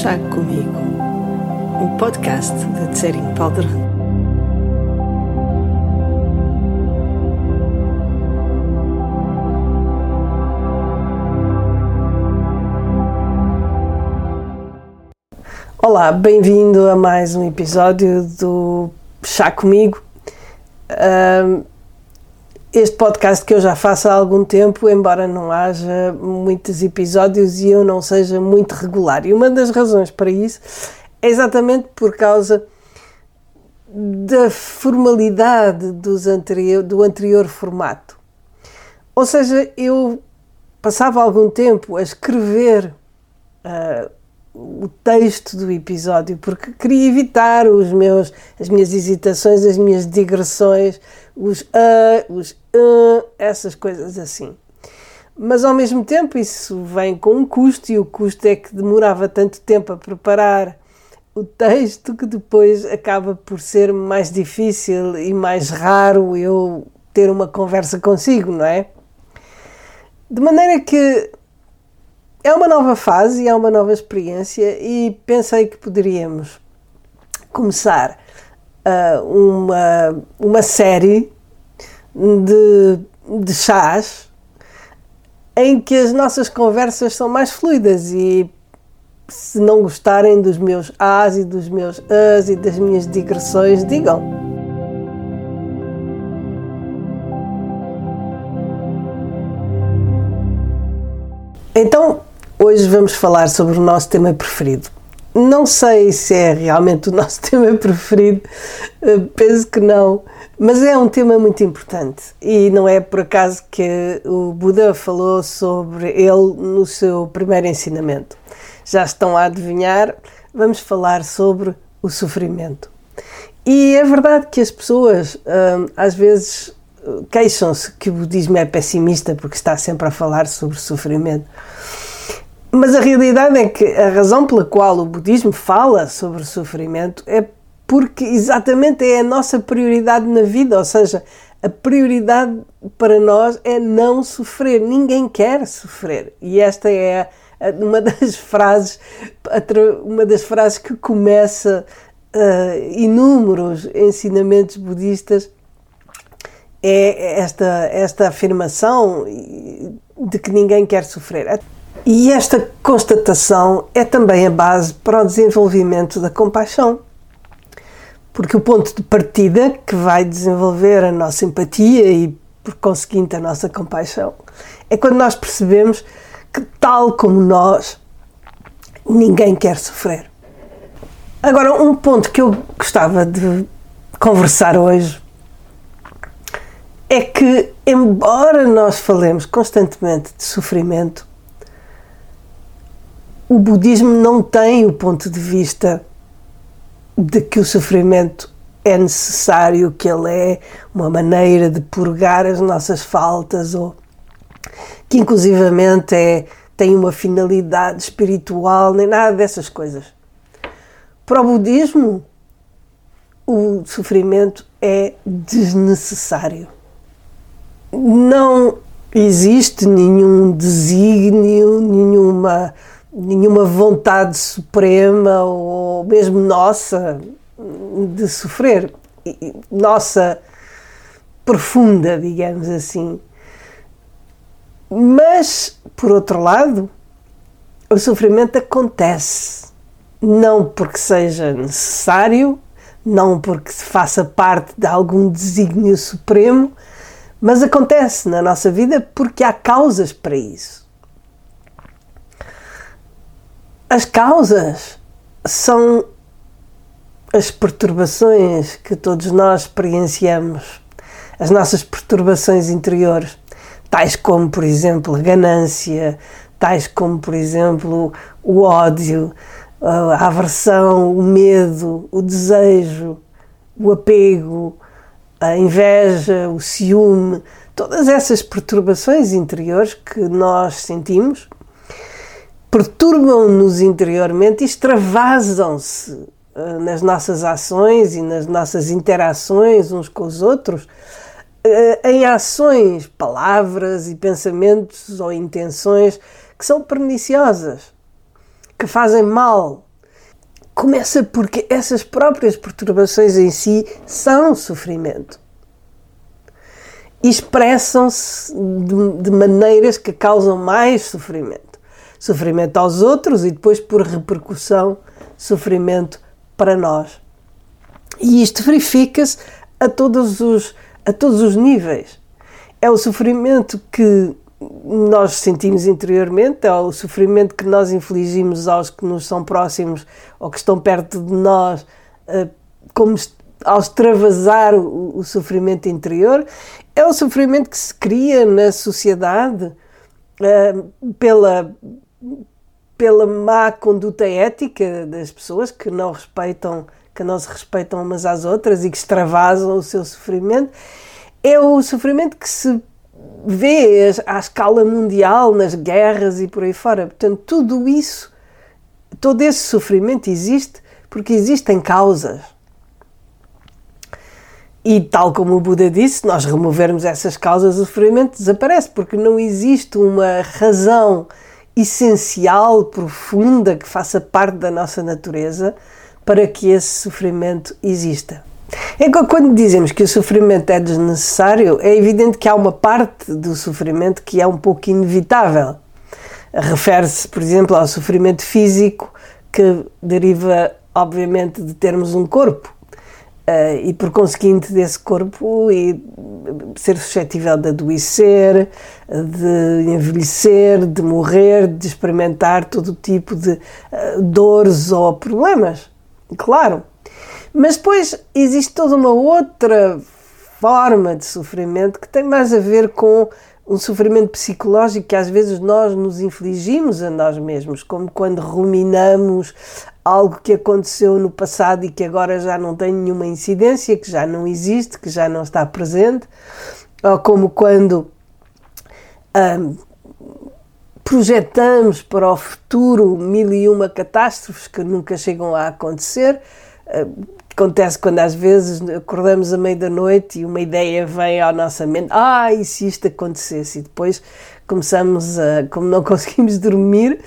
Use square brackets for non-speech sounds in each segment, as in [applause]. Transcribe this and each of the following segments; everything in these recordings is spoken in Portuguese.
Chá Comigo, o podcast de Tsering Powder. Olá, bem-vindo a mais um episódio do Chá Comigo. Um, este podcast que eu já faço há algum tempo, embora não haja muitos episódios e eu não seja muito regular. E uma das razões para isso é exatamente por causa da formalidade dos anterior, do anterior formato. Ou seja, eu passava algum tempo a escrever uh, o texto do episódio porque queria evitar os meus, as minhas hesitações, as minhas digressões, os a, os uh, essas coisas assim. Mas ao mesmo tempo isso vem com um custo e o custo é que demorava tanto tempo a preparar o texto que depois acaba por ser mais difícil e mais raro eu ter uma conversa consigo, não é? De maneira que é uma nova fase é uma nova experiência e pensei que poderíamos começar uh, uma, uma série de, de chás em que as nossas conversas são mais fluidas e se não gostarem dos meus as e dos meus as e das minhas digressões, digam. Hoje vamos falar sobre o nosso tema preferido. Não sei se é realmente o nosso [laughs] tema preferido, eh, penso que não, mas é um tema muito importante e não é por acaso que o Buda falou sobre ele no seu primeiro ensinamento. Já estão a adivinhar, vamos falar sobre o sofrimento. E é verdade que as pessoas hum, às vezes queixam-se que o budismo é pessimista porque está sempre a falar sobre sofrimento. Mas a realidade é que a razão pela qual o budismo fala sobre o sofrimento é porque exatamente é a nossa prioridade na vida, ou seja, a prioridade para nós é não sofrer. Ninguém quer sofrer. E esta é uma [laughs] das frases, uma das frases que começa uh, inúmeros ensinamentos budistas é esta, esta afirmação de que ninguém quer sofrer. E esta constatação é também a base para o desenvolvimento da compaixão. Porque o ponto de partida que vai desenvolver a nossa empatia e, por conseguinte, a nossa compaixão é quando nós percebemos que, tal como nós, ninguém quer sofrer. Agora, um ponto que eu gostava de conversar hoje é que, embora nós falemos constantemente de sofrimento, o budismo não tem o ponto de vista de que o sofrimento é necessário, que ele é uma maneira de purgar as nossas faltas ou que inclusivamente é, tem uma finalidade espiritual, nem nada dessas coisas. Para o budismo, o sofrimento é desnecessário. Não existe nenhum desígnio, nenhuma nenhuma vontade suprema ou mesmo nossa de sofrer, nossa profunda, digamos assim. Mas, por outro lado, o sofrimento acontece, não porque seja necessário, não porque faça parte de algum desígnio supremo, mas acontece na nossa vida porque há causas para isso. As causas são as perturbações que todos nós experienciamos, as nossas perturbações interiores, tais como, por exemplo, a ganância, tais como, por exemplo, o ódio, a aversão, o medo, o desejo, o apego, a inveja, o ciúme, todas essas perturbações interiores que nós sentimos perturbam-nos interiormente e extravasam-se uh, nas nossas ações e nas nossas interações uns com os outros uh, em ações, palavras e pensamentos ou intenções que são perniciosas, que fazem mal começa porque essas próprias perturbações em si são sofrimento. Expressam-se de, de maneiras que causam mais sofrimento. Sofrimento aos outros e depois, por repercussão, sofrimento para nós. E isto verifica-se a todos os, a todos os níveis. É o sofrimento que nós sentimos interiormente, é o sofrimento que nós infligimos aos que nos são próximos ou que estão perto de nós, eh, como ao extravasar o, sofrimento interior, é o sofrimento que se cria na sociedade eh, pela, pela má conduta ética das pessoas que não respeitam, que não se respeitam umas às outras e que extravasam o seu sofrimento. É o sofrimento que se vê à escala mundial, nas guerras e por aí fora. Portanto, tudo isso, todo esse sofrimento existe porque existem causas. E tal como o Buda disse, nós removermos essas causas, o sofrimento desaparece, porque não existe uma razão essencial, profunda, que faça parte da nossa natureza para que esse sofrimento exista. É que quando dizemos que o sofrimento é desnecessário, é evidente que há uma parte do sofrimento que é um pouco inevitável. Refere-se, por exemplo, ao sofrimento físico que deriva, obviamente, de termos um corpo. Uh, e por conseguinte desse corpo e ser suscetível de adoecer, de envelhecer, de morrer, de experimentar todo tipo de uh, dores ou problemas. Claro, mas depois existe toda uma outra forma de sofrimento que tem mais a ver com um sofrimento psicológico que às vezes nós nos infligimos a nós mesmos, como quando ruminamos algo que aconteceu no passado e que agora já não tem nenhuma incidência, que já não existe, que já não está presente, ou como quando hum, projetamos para o futuro mil e uma catástrofes que nunca chegam a acontecer. Hum, acontece quando às vezes acordamos à meia da noite e uma ideia vem à nossa mente, ah, e se isto acontecesse? E depois começamos a, como não [laughs] conseguimos dormir,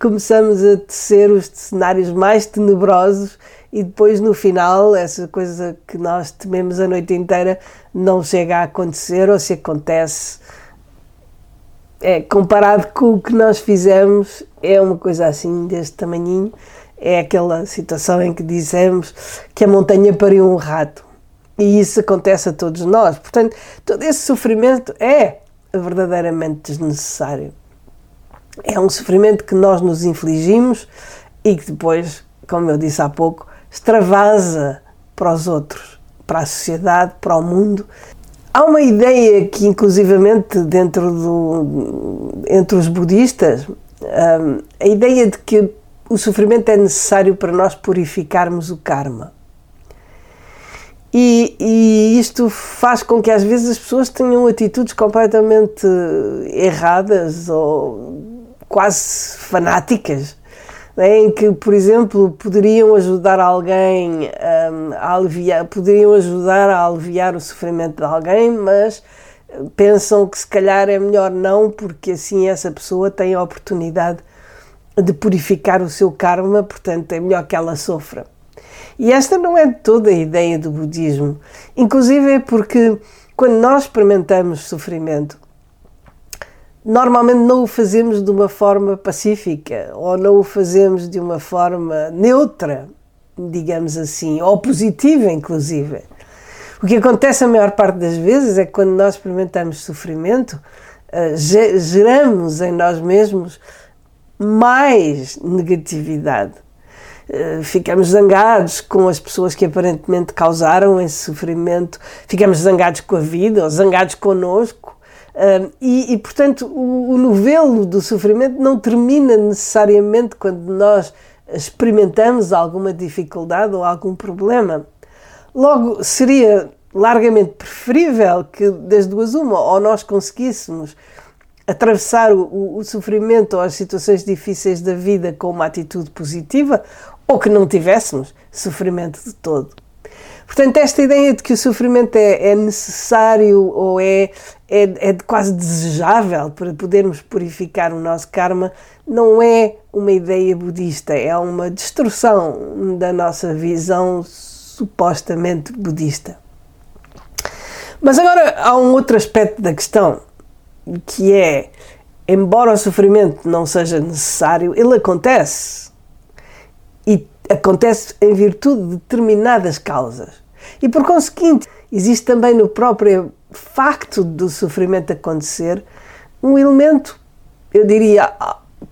começamos a tecer os cenários mais tenebrosos e depois no final essa coisa que nós tememos a noite inteira não chega a acontecer ou se acontece é comparado com o que nós fizemos é uma coisa assim deste tamanhinho é aquela situação em que dizemos que a montanha pariu um rato. E isso acontece a todos nós. Portanto, todo esse sofrimento é verdadeiramente desnecessário. É um sofrimento que nós nos infligimos e que depois, como eu disse há pouco, extravasa para os outros, para a sociedade, para o mundo. Há uma ideia que, inclusivamente, dentro do, entre os budistas, hum, a ideia de que o sofrimento é necessário para nós purificarmos o karma. E, e, isto faz com que às vezes as pessoas tenham atitudes completamente erradas ou quase fanáticas, né? em que, por exemplo, poderiam ajudar alguém um, a aliviar, poderiam ajudar a aliviar o sofrimento de alguém, mas pensam que se calhar é melhor não, porque assim essa pessoa tem a oportunidade de purificar o seu karma, portanto é melhor que ela sofra. E esta não é toda a ideia do budismo, inclusive é porque quando nós experimentamos sofrimento, normalmente não o fazemos de uma forma pacífica ou não o fazemos de uma forma neutra, digamos assim, ou positiva, inclusive. O que acontece a maior parte das vezes é que quando nós experimentamos sofrimento, eh, geramos em nós mesmos mais negatividade. Eh, ficamos zangados com as pessoas que aparentemente causaram esse sofrimento, ficamos zangados com a vida ou zangados connosco. Eh, e, e, portanto, o, o novelo do sofrimento não termina necessariamente quando nós experimentamos alguma dificuldade ou algum problema. Logo, seria largamente preferível que das duas uma, ou nós conseguíssemos atravessar o, o, sofrimento ou as situações difíceis da vida com uma atitude positiva ou que não tivéssemos sofrimento de todo. Portanto, esta ideia de que o sofrimento é, é necessário ou é, é, é quase desejável para podermos purificar o nosso karma não é uma ideia budista, é uma destrução da nossa visão supostamente budista. Mas agora há um outro aspecto da questão, que é, embora o sofrimento não seja necessário, ele acontece. E acontece em virtude de determinadas causas. E por conseguinte, existe também no próprio facto do sofrimento acontecer um elemento, eu diria,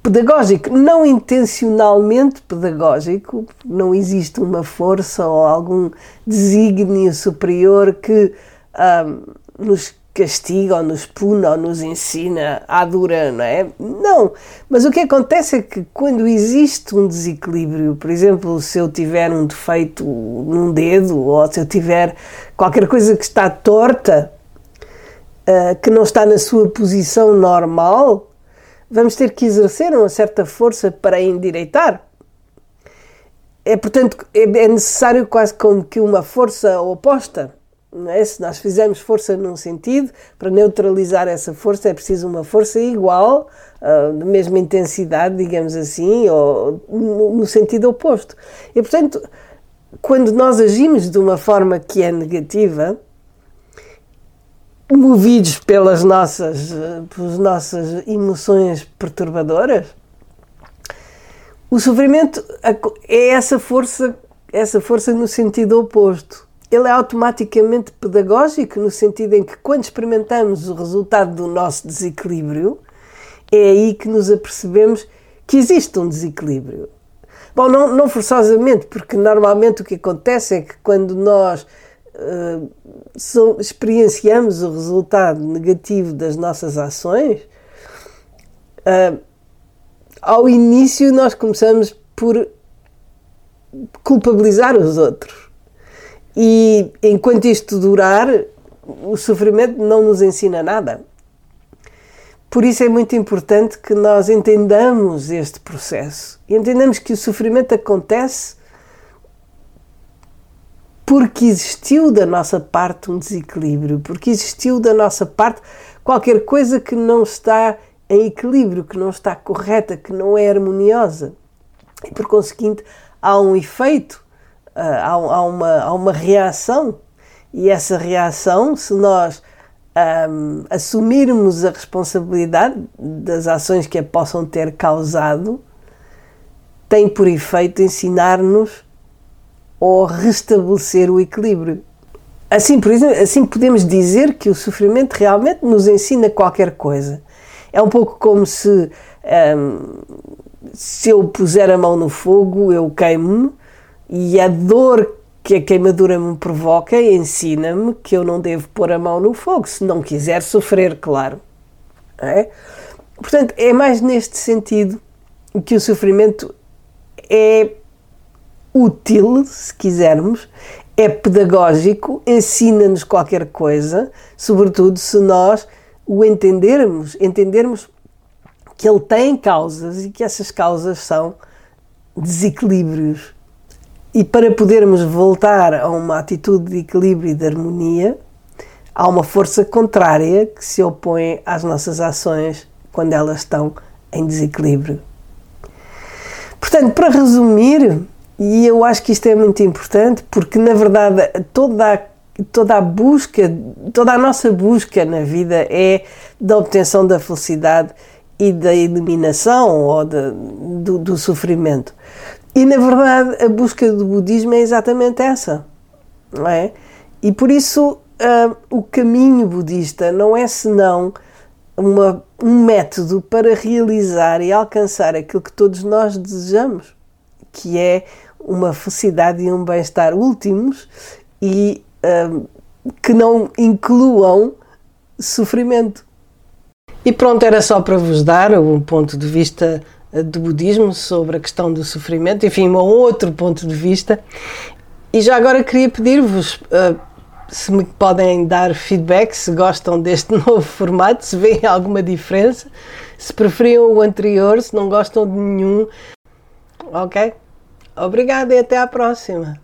pedagógico, não intencionalmente pedagógico, não existe uma força ou algum desígnio superior que um, nos castiga ou nos pune ou nos ensina à dura, não é? Não. Mas o que acontece é que quando existe um desequilíbrio, por exemplo, se eu tiver um defeito num dedo ou se eu tiver qualquer coisa que está torta, uh, que não está na sua posição normal, vamos ter que exercer uma certa força para endireitar. É, portanto, é, é necessário quase como que uma força oposta é? Se nós fizermos força num sentido, para neutralizar essa força é preciso uma força igual, uh, de mesma intensidade, digamos assim, ou no, no sentido oposto. E, portanto, quando nós agimos de uma forma que é negativa, movidos pelas nossas, pelas nossas emoções perturbadoras, o sofrimento é essa força, essa força no sentido oposto ele é automaticamente pedagógico no sentido em que quando experimentamos o resultado do nosso desequilíbrio, é aí que nos apercebemos que existe um desequilíbrio. Bom, não, não forçosamente, porque normalmente o que acontece é que quando nós uh, so, experienciamos o resultado negativo das nossas ações, uh, ao início nós começamos por culpabilizar os outros. E enquanto isto durar, o sofrimento não nos ensina nada. Por isso é muito importante que nós entendamos este processo e entendamos que o sofrimento acontece porque existiu da nossa parte um desequilíbrio, porque existiu da nossa parte qualquer coisa que não está em equilíbrio, que não está correta, que não é harmoniosa. E por conseguinte, há um efeito há, há, uma, há uma reação e essa reação, se nós um, assumirmos a responsabilidade das ações que a possam ter causado, tem por efeito ensinar-nos ou restabelecer o equilíbrio. Assim, por exemplo, assim podemos dizer que o sofrimento realmente nos ensina qualquer coisa. É um pouco como se um, se eu puser a mão no fogo, eu queimo-me, e a dor que a queimadura me provoca ensina-me que eu não devo pôr a mão no fogo, se não quiser sofrer, claro. É? Portanto, é mais neste sentido que o sofrimento é útil, se quisermos, é pedagógico, ensina-nos qualquer coisa, sobretudo se nós o entendermos, entendermos que ele tem causas e que essas causas são desequilíbrios e para podermos voltar a uma atitude de equilíbrio e de harmonia, há uma força contrária que se opõe às nossas ações quando elas estão em desequilíbrio. Portanto, para resumir, e eu acho que isto é muito importante, porque na verdade toda a, toda a busca, toda a nossa busca na vida é da obtenção da felicidade e da eliminação ou de, do, do sofrimento. E na verdade a busca do budismo é exatamente essa, não é? E por isso uh, o caminho budista não é senão uma, um método para realizar e alcançar aquilo que todos nós desejamos, que é uma felicidade e um bem-estar últimos e uh, que não incluam sofrimento. E pronto, era só para vos dar um ponto de vista do budismo sobre a questão do sofrimento, enfim, um outro ponto de vista. E já agora queria pedir-vos uh, se me podem dar feedback, se gostam deste [laughs] novo formato, se veem alguma diferença, se preferiam o anterior, se não gostam de nenhum. Ok? Obrigada e até à próxima.